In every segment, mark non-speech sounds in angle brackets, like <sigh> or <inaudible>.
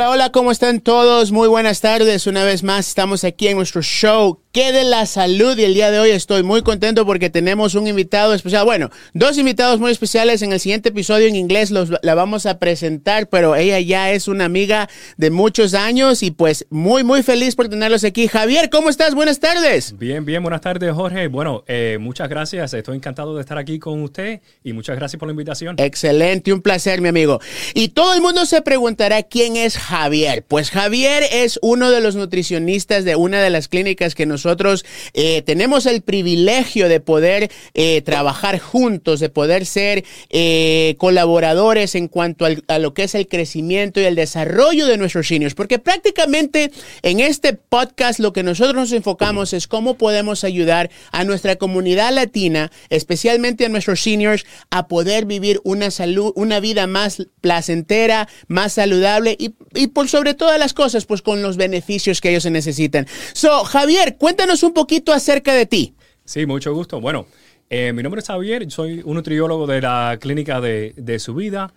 Hola, hola, ¿cómo están todos? Muy buenas tardes. Una vez más estamos aquí en nuestro show ¿Qué de la salud? Y el día de hoy estoy muy contento porque tenemos un invitado especial. Bueno, dos invitados muy especiales. En el siguiente episodio en inglés los, la vamos a presentar, pero ella ya es una amiga de muchos años y pues muy, muy feliz por tenerlos aquí. Javier, ¿cómo estás? Buenas tardes. Bien, bien, buenas tardes, Jorge. Bueno, eh, muchas gracias. Estoy encantado de estar aquí con usted y muchas gracias por la invitación. Excelente, un placer, mi amigo. Y todo el mundo se preguntará quién es Javier. Pues Javier es uno de los nutricionistas de una de las clínicas que nos nosotros eh, tenemos el privilegio de poder eh, trabajar juntos, de poder ser eh, colaboradores en cuanto a lo que es el crecimiento y el desarrollo de nuestros seniors, porque prácticamente en este podcast lo que nosotros nos enfocamos es cómo podemos ayudar a nuestra comunidad latina, especialmente a nuestros seniors, a poder vivir una salud, una vida más placentera, más saludable y, y por sobre todas las cosas, pues con los beneficios que ellos se necesitan. So, Javier, Cuéntanos un poquito acerca de ti. Sí, mucho gusto. Bueno, eh, mi nombre es Javier, soy un nutriólogo de la clínica de, de su vida.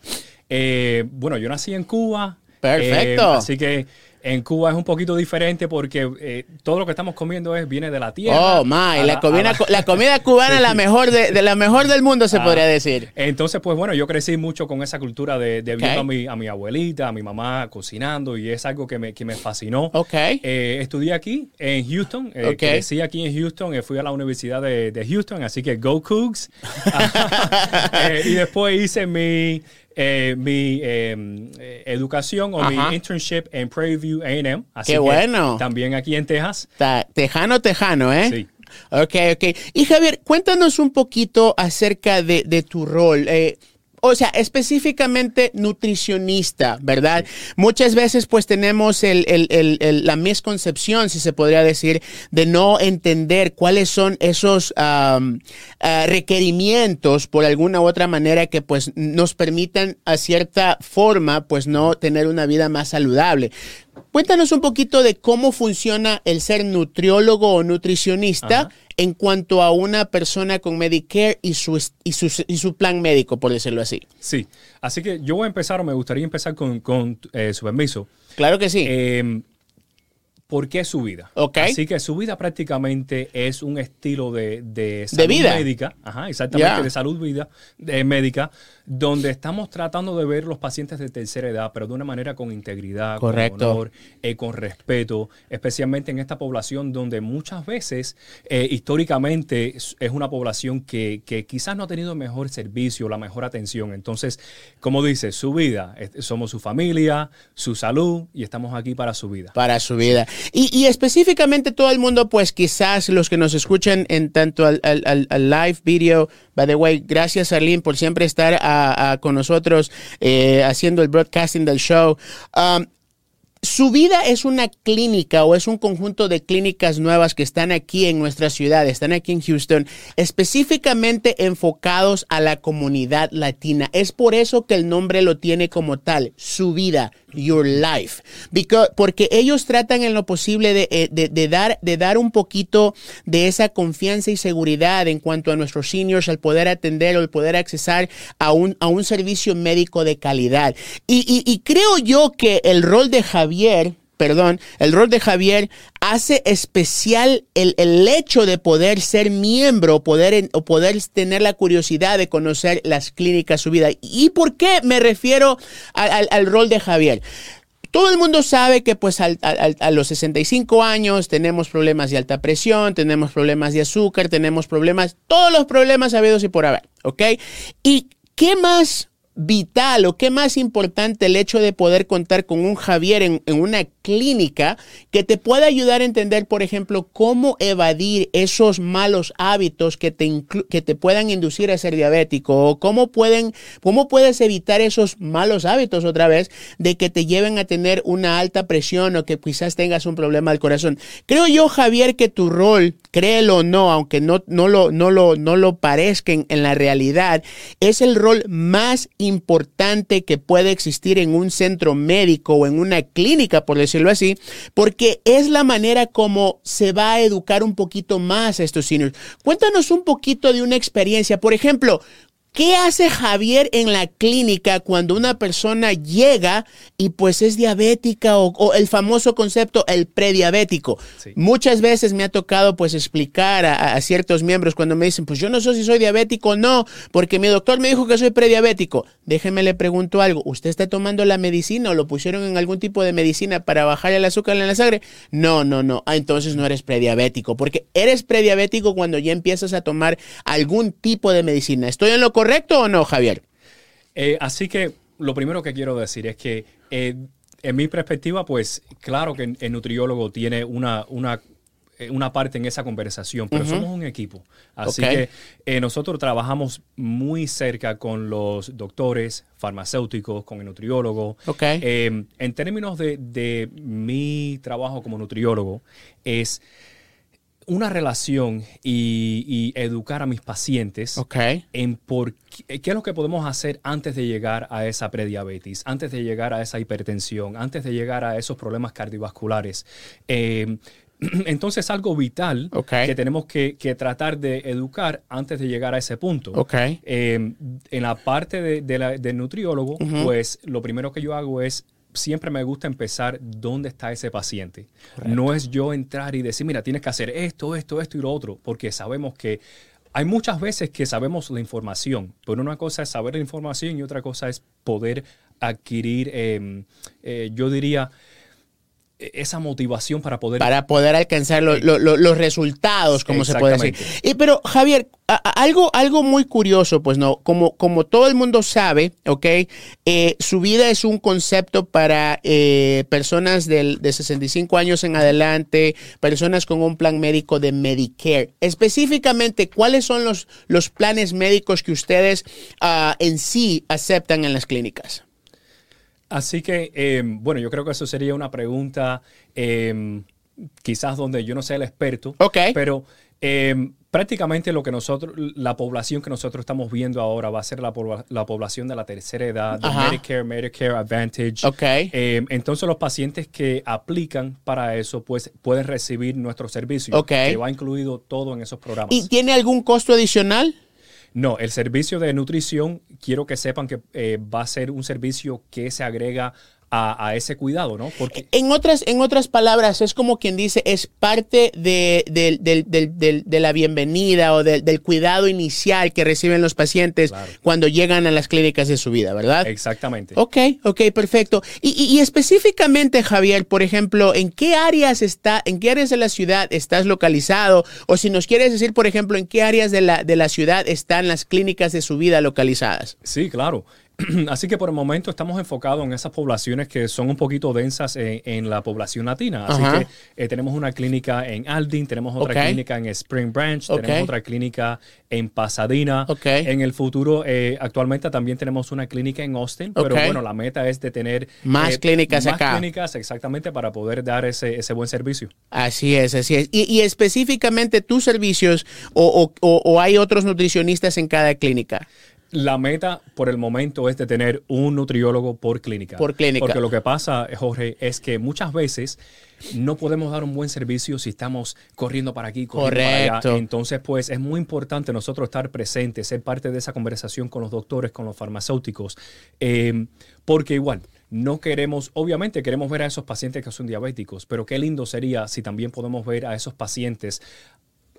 Eh, bueno, yo nací en Cuba. Perfecto. Eh, así que en Cuba es un poquito diferente porque eh, todo lo que estamos comiendo es, viene de la tierra. Oh, my. La, comida, la... comida cubana es la <laughs> mejor de, la mejor del mundo, se ah, podría decir. Entonces, pues bueno, yo crecí mucho con esa cultura de, de viendo a mi, a mi abuelita, a mi mamá cocinando y es algo que me, que me fascinó. Ok. Eh, estudié aquí en Houston. Eh, Crecí aquí en Houston. Eh, fui a la Universidad de, de Houston, así que go Cougs. <laughs> <laughs> Eh, y después hice mi eh, mi em, eh, educación o mi internship en Prairie View AM. Qué bueno. También aquí en Texas. tejano, tejano, ¿eh? Sí. Ok, ok. Y Javier, cuéntanos un poquito acerca de, de tu rol. Eh, o sea, específicamente nutricionista, ¿verdad? Muchas veces pues tenemos la misconcepción, si se podría decir, de no entender cuáles son esos uh, requerimientos por alguna u otra manera que pues nos permitan a cierta forma pues no tener una vida más saludable. Cuéntanos un poquito de cómo funciona el ser nutriólogo o nutricionista en cuanto a una persona con Medicare y su, y su, y su plan médico, por decirlo así. Sí, así que yo voy a empezar, o me gustaría empezar con, con eh, su permiso. Claro que sí. Eh, ¿Por qué su vida? Okay. Así que su vida prácticamente es un estilo de, de salud vida? médica, ajá, exactamente, de salud vida, de médica, donde estamos tratando de ver los pacientes de tercera edad, pero de una manera con integridad, Correcto. con honor, eh, con respeto, especialmente en esta población donde muchas veces, eh, históricamente, es una población que, que, quizás no ha tenido el mejor servicio, la mejor atención. Entonces, como dice, su vida, somos su familia, su salud y estamos aquí para su vida. Para su vida. Y, y específicamente todo el mundo, pues quizás los que nos escuchan en tanto al, al, al live video, by the way, gracias Arlene por siempre estar a, con nosotros eh, haciendo el broadcasting del show. Um, su vida es una clínica o es un conjunto de clínicas nuevas que están aquí en nuestra ciudad, están aquí en Houston, específicamente enfocados a la comunidad latina. Es por eso que el nombre lo tiene como tal, su vida, your life. Porque ellos tratan en lo posible de, eh, de, de, dar, de dar un poquito de esa confianza y seguridad en cuanto a nuestros seniors, al poder atender o el poder accesar a un, a un servicio médico de calidad. Y, y, y creo yo que el rol de Javier Javier, perdón, el rol de Javier hace especial el, el hecho de poder ser miembro poder, o poder tener la curiosidad de conocer las clínicas, su vida. ¿Y por qué me refiero al, al rol de Javier? Todo el mundo sabe que pues al, al, a los 65 años tenemos problemas de alta presión, tenemos problemas de azúcar, tenemos problemas, todos los problemas habidos y por haber, ¿ok? ¿Y qué más vital o qué más importante el hecho de poder contar con un Javier en, en, una clínica que te pueda ayudar a entender, por ejemplo, cómo evadir esos malos hábitos que te, que te puedan inducir a ser diabético o cómo, pueden, cómo puedes evitar esos malos hábitos otra vez de que te lleven a tener una alta presión o que quizás tengas un problema del corazón. Creo yo, Javier, que tu rol, créelo o no, aunque no, no, lo, no, lo, no lo parezca en, en la realidad, es el rol más importante que puede existir en un centro médico o en una clínica, por decirlo así, porque es la manera como se va a educar un poquito más a estos seniors. Cuéntanos un poquito de una experiencia. Por ejemplo, ¿Qué hace Javier en la clínica cuando una persona llega y pues es diabética o, el famoso concepto el prediabético? Muchas veces me ha tocado pues explicar a, ciertos miembros cuando me dicen, pues yo no sé si soy diabético o no, porque mi doctor me dijo que soy prediabético. Déjeme le pregunto algo, ¿usted está tomando la medicina o lo pusieron en algún tipo de medicina para bajar el azúcar en la sangre? No, no, no. Ah, entonces no eres prediabético, porque eres prediabético cuando ya empiezas a tomar algún tipo de medicina. ¿Estoy en lo correcto? ¿Correcto o no, Javier? Eh, así que lo primero que quiero decir es que eh, en mi perspectiva, pues claro que el nutriólogo tiene una, una eh, una parte en esa conversación, pero somos un equipo. Así que nosotros trabajamos muy cerca con los doctores, farmacéuticos, con el nutriólogo. en términos de, de, mi trabajo como nutriólogo, es una relación y, educar a mis pacientes en por qué, es lo que podemos hacer antes de llegar a esa prediabetes, antes de llegar a esa hipertensión, antes de llegar a esos problemas cardiovasculares. Eh, <clears throat> entonces, algo vital que tenemos que, tratar de educar antes de llegar a ese punto. Eh, en la parte de, del nutriólogo, pues lo primero que yo hago es siempre me gusta empezar dónde está ese paciente. No es yo entrar y decir, mira, tienes que hacer esto, esto, esto y lo otro, porque sabemos que hay muchas veces que sabemos la información, pero una cosa es saber la información y otra cosa es poder adquirir, em, eh, yo diría, esa motivación para poder... Para poder alcanzar los resultados, como se puede decir. Y, pero, Javier, algo, algo muy curioso, pues no, como, como todo el mundo sabe, ¿ok? Eh, su vida es un concepto para eh, personas de 65 años en adelante, personas con un plan médico de Medicare. Específicamente, ¿cuáles son los, los planes médicos que ustedes ah, en sí aceptan en las clínicas? Así que, em, bueno, yo creo que eso sería una pregunta em, quizás donde yo no sea el experto, pero em, prácticamente lo que nosotros, la población que nosotros estamos viendo ahora va a ser la, población de la tercera edad, de Medicare, Medicare Advantage. Okay. entonces los pacientes que aplican para eso, pues pueden recibir nuestro servicio, que va incluido todo en esos programas. ¿Y tiene algún costo adicional? No, el servicio de nutrición, quiero que sepan que eh, va a ser un servicio que se agrega a, ese cuidado, ¿no? Porque... En, otras, en otras palabras, es como quien dice, es parte de, de, la bienvenida o del cuidado inicial que reciben los pacientes cuando llegan a las clínicas de su vida, ¿verdad? Exactamente. Ok, ok, perfecto. Y, específicamente, Javier, por ejemplo, ¿en qué áreas está, en qué áreas de la ciudad estás localizado? O si nos quieres decir, por ejemplo, en qué áreas de la, de la ciudad están las clínicas de su vida localizadas. Sí, claro. <clears throat> Así que por el momento estamos enfocados en esas poblaciones que son un poquito densas en, la población latina. Así que eh, tenemos una clínica en Aldin, tenemos otra clínica en Spring Branch, tenemos otra clínica en Pasadena. En el futuro, eh, actualmente también tenemos una clínica en Austin, pero bueno, la meta es de tener más eh, clínicas más clínicas exactamente para poder dar ese, buen servicio. Así es, así es. Y, específicamente tus servicios o hay otros nutricionistas en cada clínica. La meta por el momento es de tener un nutriólogo por clínica. Por clínica. Porque lo que pasa, Jorge, es que muchas veces no podemos dar un buen servicio si estamos corriendo para aquí, corriendo para allá. Entonces, pues es muy importante nosotros estar presentes, ser parte de esa conversación con los doctores, con los farmacéuticos, eh, porque igual no queremos, obviamente queremos ver a esos pacientes que son diabéticos, pero qué lindo sería si también podemos ver a esos pacientes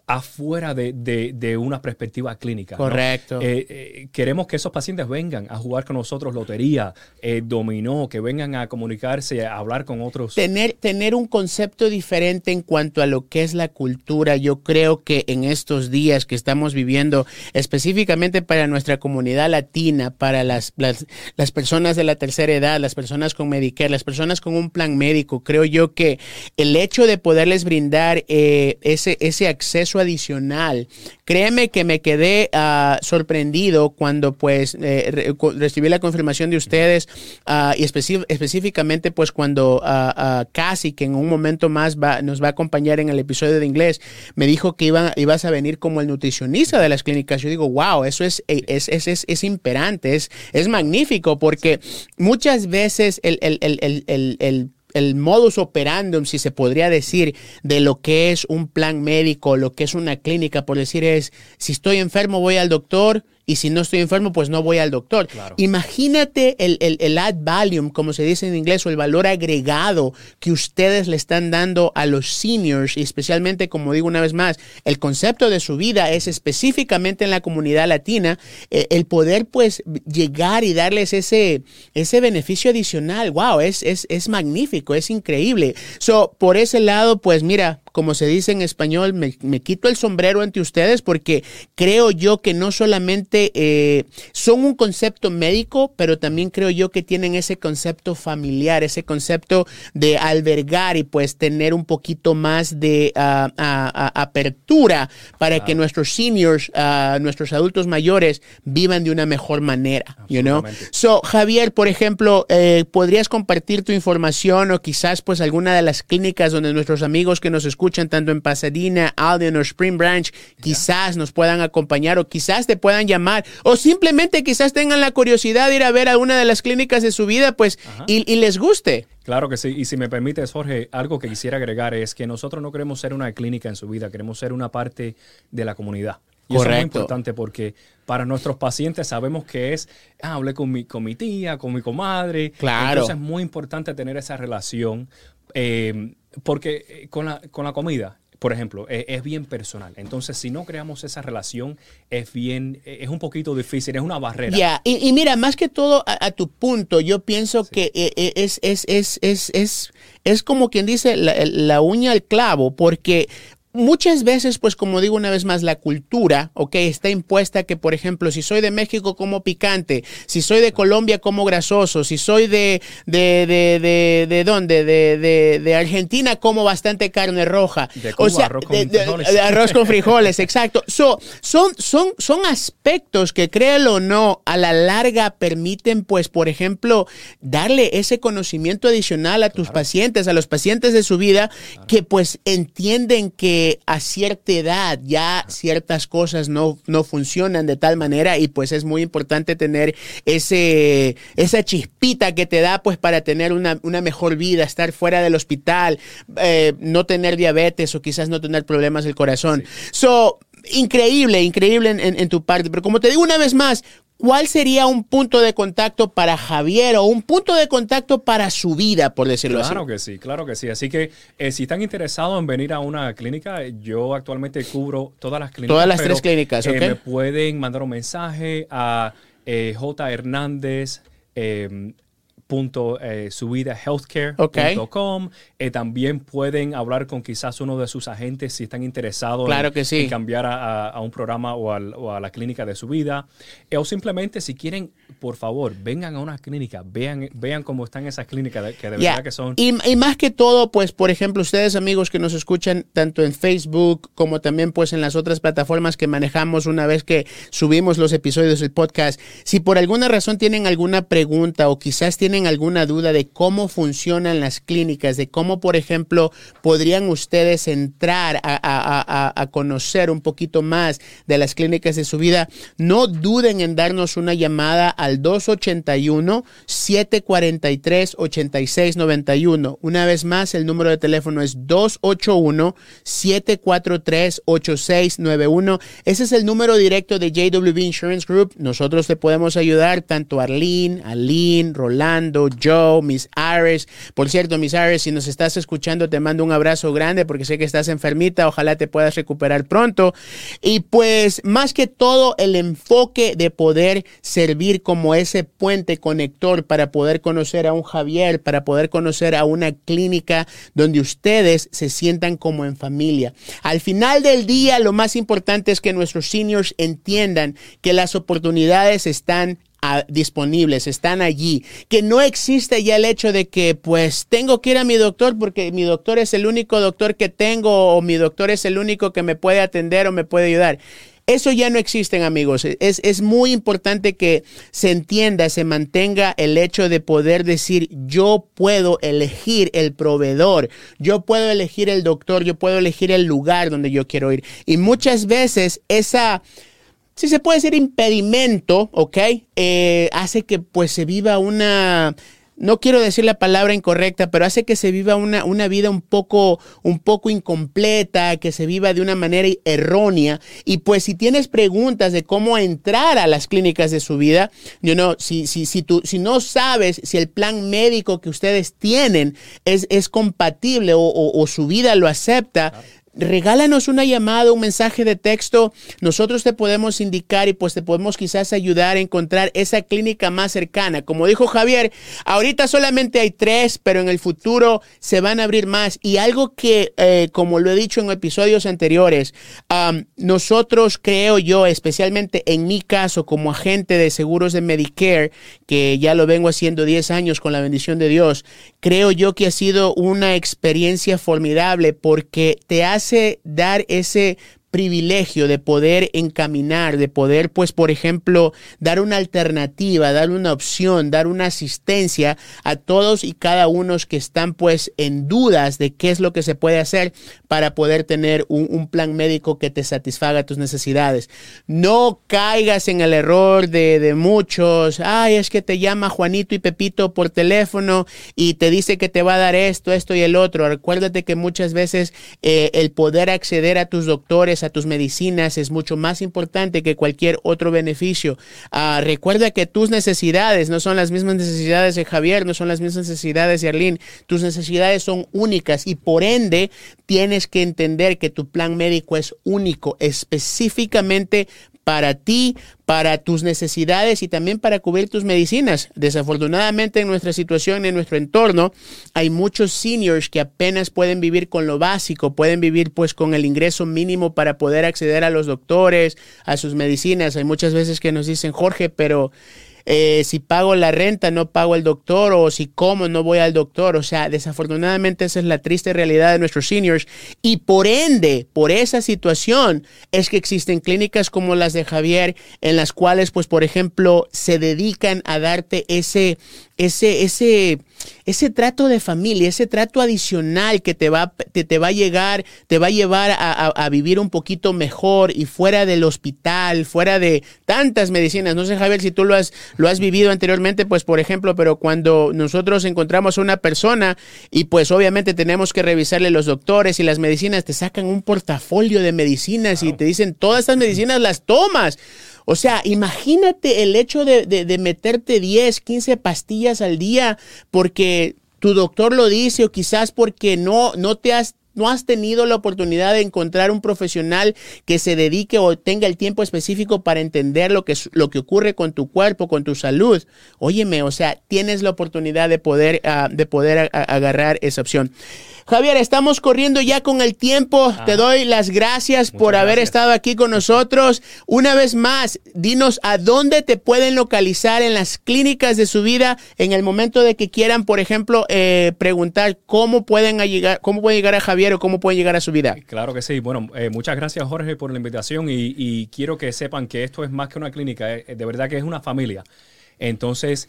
afuera de, una perspectiva clínica. Correcto. Eh, eh, queremos que esos pacientes vengan a jugar con nosotros lotería, eh, dominó, que vengan a comunicarse, a hablar con otros. Tener, tener un concepto diferente en cuanto a lo que es la cultura, yo creo que en estos días que estamos viviendo, específicamente para nuestra comunidad latina, para las, las, personas de la tercera edad, las personas con Medicare, las personas con un plan médico, creo yo que el hecho de poderles brindar ese, ese acceso adicional. Créeme que me quedé ah, sorprendido cuando pues eh, recibí la confirmación de ustedes ah, y específicamente pues cuando uh, casi que en un momento más nos va a acompañar en el episodio de inglés, me dijo que iba, ibas a venir como el nutricionista de las clínicas. Yo digo, wow, eso es, es, es, es, es imperante, es, es magnífico porque muchas veces el, el el modus operandum, si se podría decir, de lo que es un plan médico, lo que es una clínica, por decir es, si estoy enfermo voy al doctor y si no estoy enfermo, pues no voy al doctor. Imagínate el, el, el, ad value, como se dice en inglés, o el valor agregado que ustedes le están dando a los seniors, y especialmente, como digo una vez más, el concepto de su vida es específicamente en la comunidad latina, eh, el poder pues llegar y darles ese, ese beneficio adicional. Wow, es, es, es magnífico, es increíble. So, por ese lado, pues mira, como se dice en español, me, me, quito el sombrero ante ustedes porque creo yo que no solamente eh, son un concepto médico, pero también creo yo que tienen ese concepto familiar, ese concepto de albergar y pues tener un poquito más de uh, uh, apertura para que nuestros seniors, uh, nuestros adultos mayores vivan de una mejor manera, you know? So, Javier, por ejemplo, eh, ¿podrías compartir tu información o quizás pues alguna de las clínicas donde nuestros amigos que nos escuchan tanto en Pasadena, Alden o Spring Branch, quizás nos puedan acompañar o quizás te puedan llamar o simplemente quizás tengan la curiosidad de ir a ver a una de las clínicas de su vida, pues, y, y les guste. Claro que sí. Y si me permites, Jorge, algo que quisiera agregar es que nosotros no queremos ser una clínica en su vida, queremos ser una parte de la comunidad. Y eso es muy importante porque para nuestros pacientes sabemos que es, ah, hablé con mi, con mi tía, con mi comadre. Claro. Entonces es muy importante tener esa relación. Eh, porque eh, con la, con la comida, por ejemplo, es, es, bien personal. Entonces, si no creamos esa relación, es bien, es un poquito difícil, es una barrera. Ya, y, y, mira, más que todo a, a tu punto, yo pienso sí. que eh, es, es, es, es, es, es como quien dice la, la uña al clavo, porque muchas veces, pues como digo una vez más, la cultura, ok, está impuesta que, por ejemplo, si soy de México como picante, si soy de Colombia como grasoso, si soy de, de, de, de, de dónde, de, de, de, Argentina como bastante carne roja. De Cuba, o sea, arroz con de, frijoles. de, arroz con frijoles, exacto. So, son, son, son aspectos que, créelo o no, a la larga permiten, pues, por ejemplo, darle ese conocimiento adicional a tus pacientes, a los pacientes de su vida, claro. que pues entienden que a cierta edad ya ciertas cosas no, no funcionan de tal manera y pues es muy importante tener ese, esa chispita que te da pues para tener una, una mejor vida, estar fuera del hospital, eh, no tener diabetes o quizás no tener problemas del corazón. Sí. So, increíble, increíble en, en, en, tu parte. Pero como te digo una vez más, ¿cuál sería un punto de contacto para Javier o un punto de contacto para su vida, por decirlo claro así? Claro que sí, claro que sí. Así que eh, si están interesados en venir a una clínica, yo actualmente cubro todas las clínicas. Todas las tres clínicas, ¿ok? Eh, me pueden mandar un mensaje a eh, J. Hernández. Punto, eh, subidahealthcare.com. Okay. Eh, también pueden hablar con quizás uno de sus agentes si están interesados claro en, que sí. en, cambiar a, a, un programa o, al, o, a la clínica de su vida. Eh, o simplemente si quieren, por favor, vengan a una clínica, vean, vean cómo están esas clínicas que de yeah. verdad que son. Y, y, más que todo, pues, por ejemplo, ustedes amigos que nos escuchan tanto en Facebook como también pues en las otras plataformas que manejamos una vez que subimos los episodios del podcast, si por alguna razón tienen alguna pregunta o quizás tienen alguna duda de cómo funcionan las clínicas, de cómo, por ejemplo, podrían ustedes entrar a, conocer un poquito más de las clínicas de su vida, no duden en darnos una llamada al 281-743-8691. Una vez más, el número de teléfono es 281-743-8691. Ese es el número directo de JWB Insurance Group. Nosotros te podemos ayudar, tanto Arlene, Aline, Rolando, Joe, Miss Iris. Por cierto, Miss Iris, si nos estás escuchando, te mando un abrazo grande porque sé que estás enfermita. Ojalá te puedas recuperar pronto. Y pues, más que todo, el enfoque de poder servir como ese puente conector para poder conocer a un Javier, para poder conocer a una clínica donde ustedes se sientan como en familia. Al final del día, lo más importante es que nuestros seniors entiendan que las oportunidades están disponibles, están allí, que no existe ya el hecho de que pues tengo que ir a mi doctor porque mi doctor es el único doctor que tengo o mi doctor es el único que me puede atender o me puede ayudar. Eso ya no existen, amigos. Es, es, muy importante que se entienda, se mantenga el hecho de poder decir, yo puedo elegir el proveedor, yo puedo elegir el doctor, yo puedo elegir el lugar donde yo quiero ir. Y muchas veces esa si se puede decir impedimento, ¿ok? Eh, hace que pues se viva una no quiero decir la palabra incorrecta, pero hace que se viva una, una, vida un poco, un poco incompleta, que se viva de una manera errónea. Y pues si tienes preguntas de cómo entrar a las clínicas de su vida, you know, si, si, si, tú, si no sabes si el plan médico que ustedes tienen es, es compatible o, o, su vida lo acepta, regálanos una llamada, un mensaje de texto. Nosotros te podemos indicar y pues te podemos quizás ayudar a encontrar esa clínica más cercana. Como dijo Javier, ahorita solamente hay tres, pero en el futuro se van a abrir más. Y algo que, eh, como lo he dicho en episodios anteriores, nosotros creo yo, especialmente en mi caso como agente de seguros de Medicare, que ya lo vengo haciendo 10 años con la bendición de Dios, creo yo que ha sido una experiencia formidable porque te hace dar ese privilegio de poder encaminar, de poder, pues, por ejemplo, dar una alternativa, dar una opción, dar una asistencia a todos y cada uno que están, pues, en dudas de qué es lo que se puede hacer para poder tener un, plan médico que te satisfaga tus necesidades. No caigas en el error de, muchos, ay, es que te llama Juanito y Pepito por teléfono y te dice que te va a dar esto, esto y el otro. Recuérdate que muchas veces eh, el poder acceder a tus doctores, a tus medicinas es mucho más importante que cualquier otro beneficio. Ah, recuerda que tus necesidades no son las mismas necesidades de Javier, no son las mismas necesidades de Arlene. Tus necesidades son únicas y por ende tienes que entender que tu plan médico es único, específicamente para ti, para tus necesidades y también para cubrir tus medicinas. Desafortunadamente en nuestra situación, en nuestro entorno, hay muchos seniors que apenas pueden vivir con lo básico, pueden vivir pues con el ingreso mínimo para poder acceder a los doctores, a sus medicinas. Hay muchas veces que nos dicen, Jorge, pero eh, si pago la renta, no pago el doctor, o si como, no voy al doctor. O sea, desafortunadamente esa es la triste realidad de nuestros seniors. Y por ende, por esa situación, es que existen clínicas como las de Javier, en las cuales, pues, por ejemplo, se dedican a darte ese, ese, ese, ese trato de familia, ese trato adicional que te va, te, te va a llegar, te va a llevar a, a, vivir un poquito mejor y fuera del hospital, fuera de tantas medicinas. No sé, Javier, si tú lo has, lo has vivido anteriormente, pues por ejemplo, pero cuando nosotros encontramos a una persona y pues obviamente tenemos que revisarle los doctores y las medicinas, te sacan un portafolio de medicinas y te dicen, todas estas medicinas las tomas. O sea, imagínate el hecho de, de, meterte 10, 15 pastillas al día porque tu doctor lo dice o quizás porque no, no te has no has tenido la oportunidad de encontrar un profesional que se dedique o tenga el tiempo específico para entender lo que, lo que ocurre con tu cuerpo, con tu salud, óyeme, o sea, tienes la oportunidad de poder, ah, de poder agarrar esa opción. Javier, estamos corriendo ya con el tiempo. Te ah. doy las gracias por haber estado aquí con nosotros. Una vez más, dinos a dónde te pueden localizar en las clínicas de su vida en el momento de que quieran, por ejemplo, eh, preguntar cómo pueden llegar, cómo pueden llegar a Javier o cómo pueden llegar a su vida. Claro que sí. Bueno, eh, muchas gracias Jorge por la invitación y, quiero que sepan que esto es más que una clínica, eh, de verdad que es una familia. Entonces,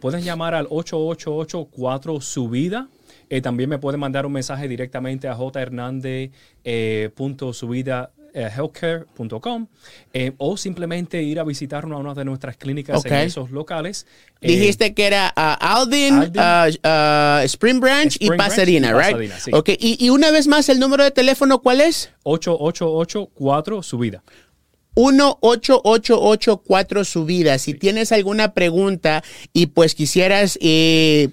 pueden llamar al 888 4 su vida eh, también me pueden mandar un mensaje directamente a jhernandez.subida. Eh, healthcare.com eh, o simplemente ir a visitar una, de nuestras clínicas en esos locales. Dijiste que era uh, Alvin, uh, uh, Spring Branch y Pasadena, right? Okay. Y, y, una vez más, el número de teléfono, ¿cuál es? 8884 subida. 1-888-4 subida. Si tienes alguna pregunta y pues quisieras eh,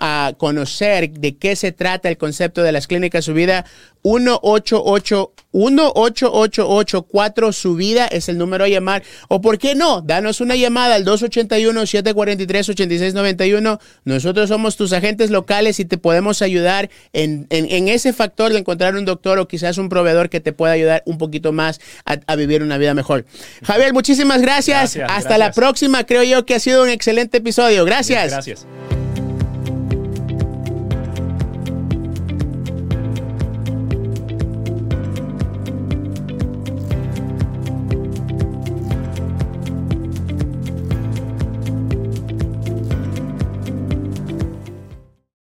a conocer de qué se trata el concepto de las clínicas subida, 188 18884 subida es el número a llamar. O por qué no, danos una llamada al 281-743-8691. Nosotros somos tus agentes locales y te podemos ayudar en, ese factor de encontrar un doctor o quizás un proveedor que te pueda ayudar un poquito más a, vivir una vida mejor. Javier, muchísimas gracias. Hasta la próxima. Creo yo que ha sido un excelente episodio. Gracias. Gracias.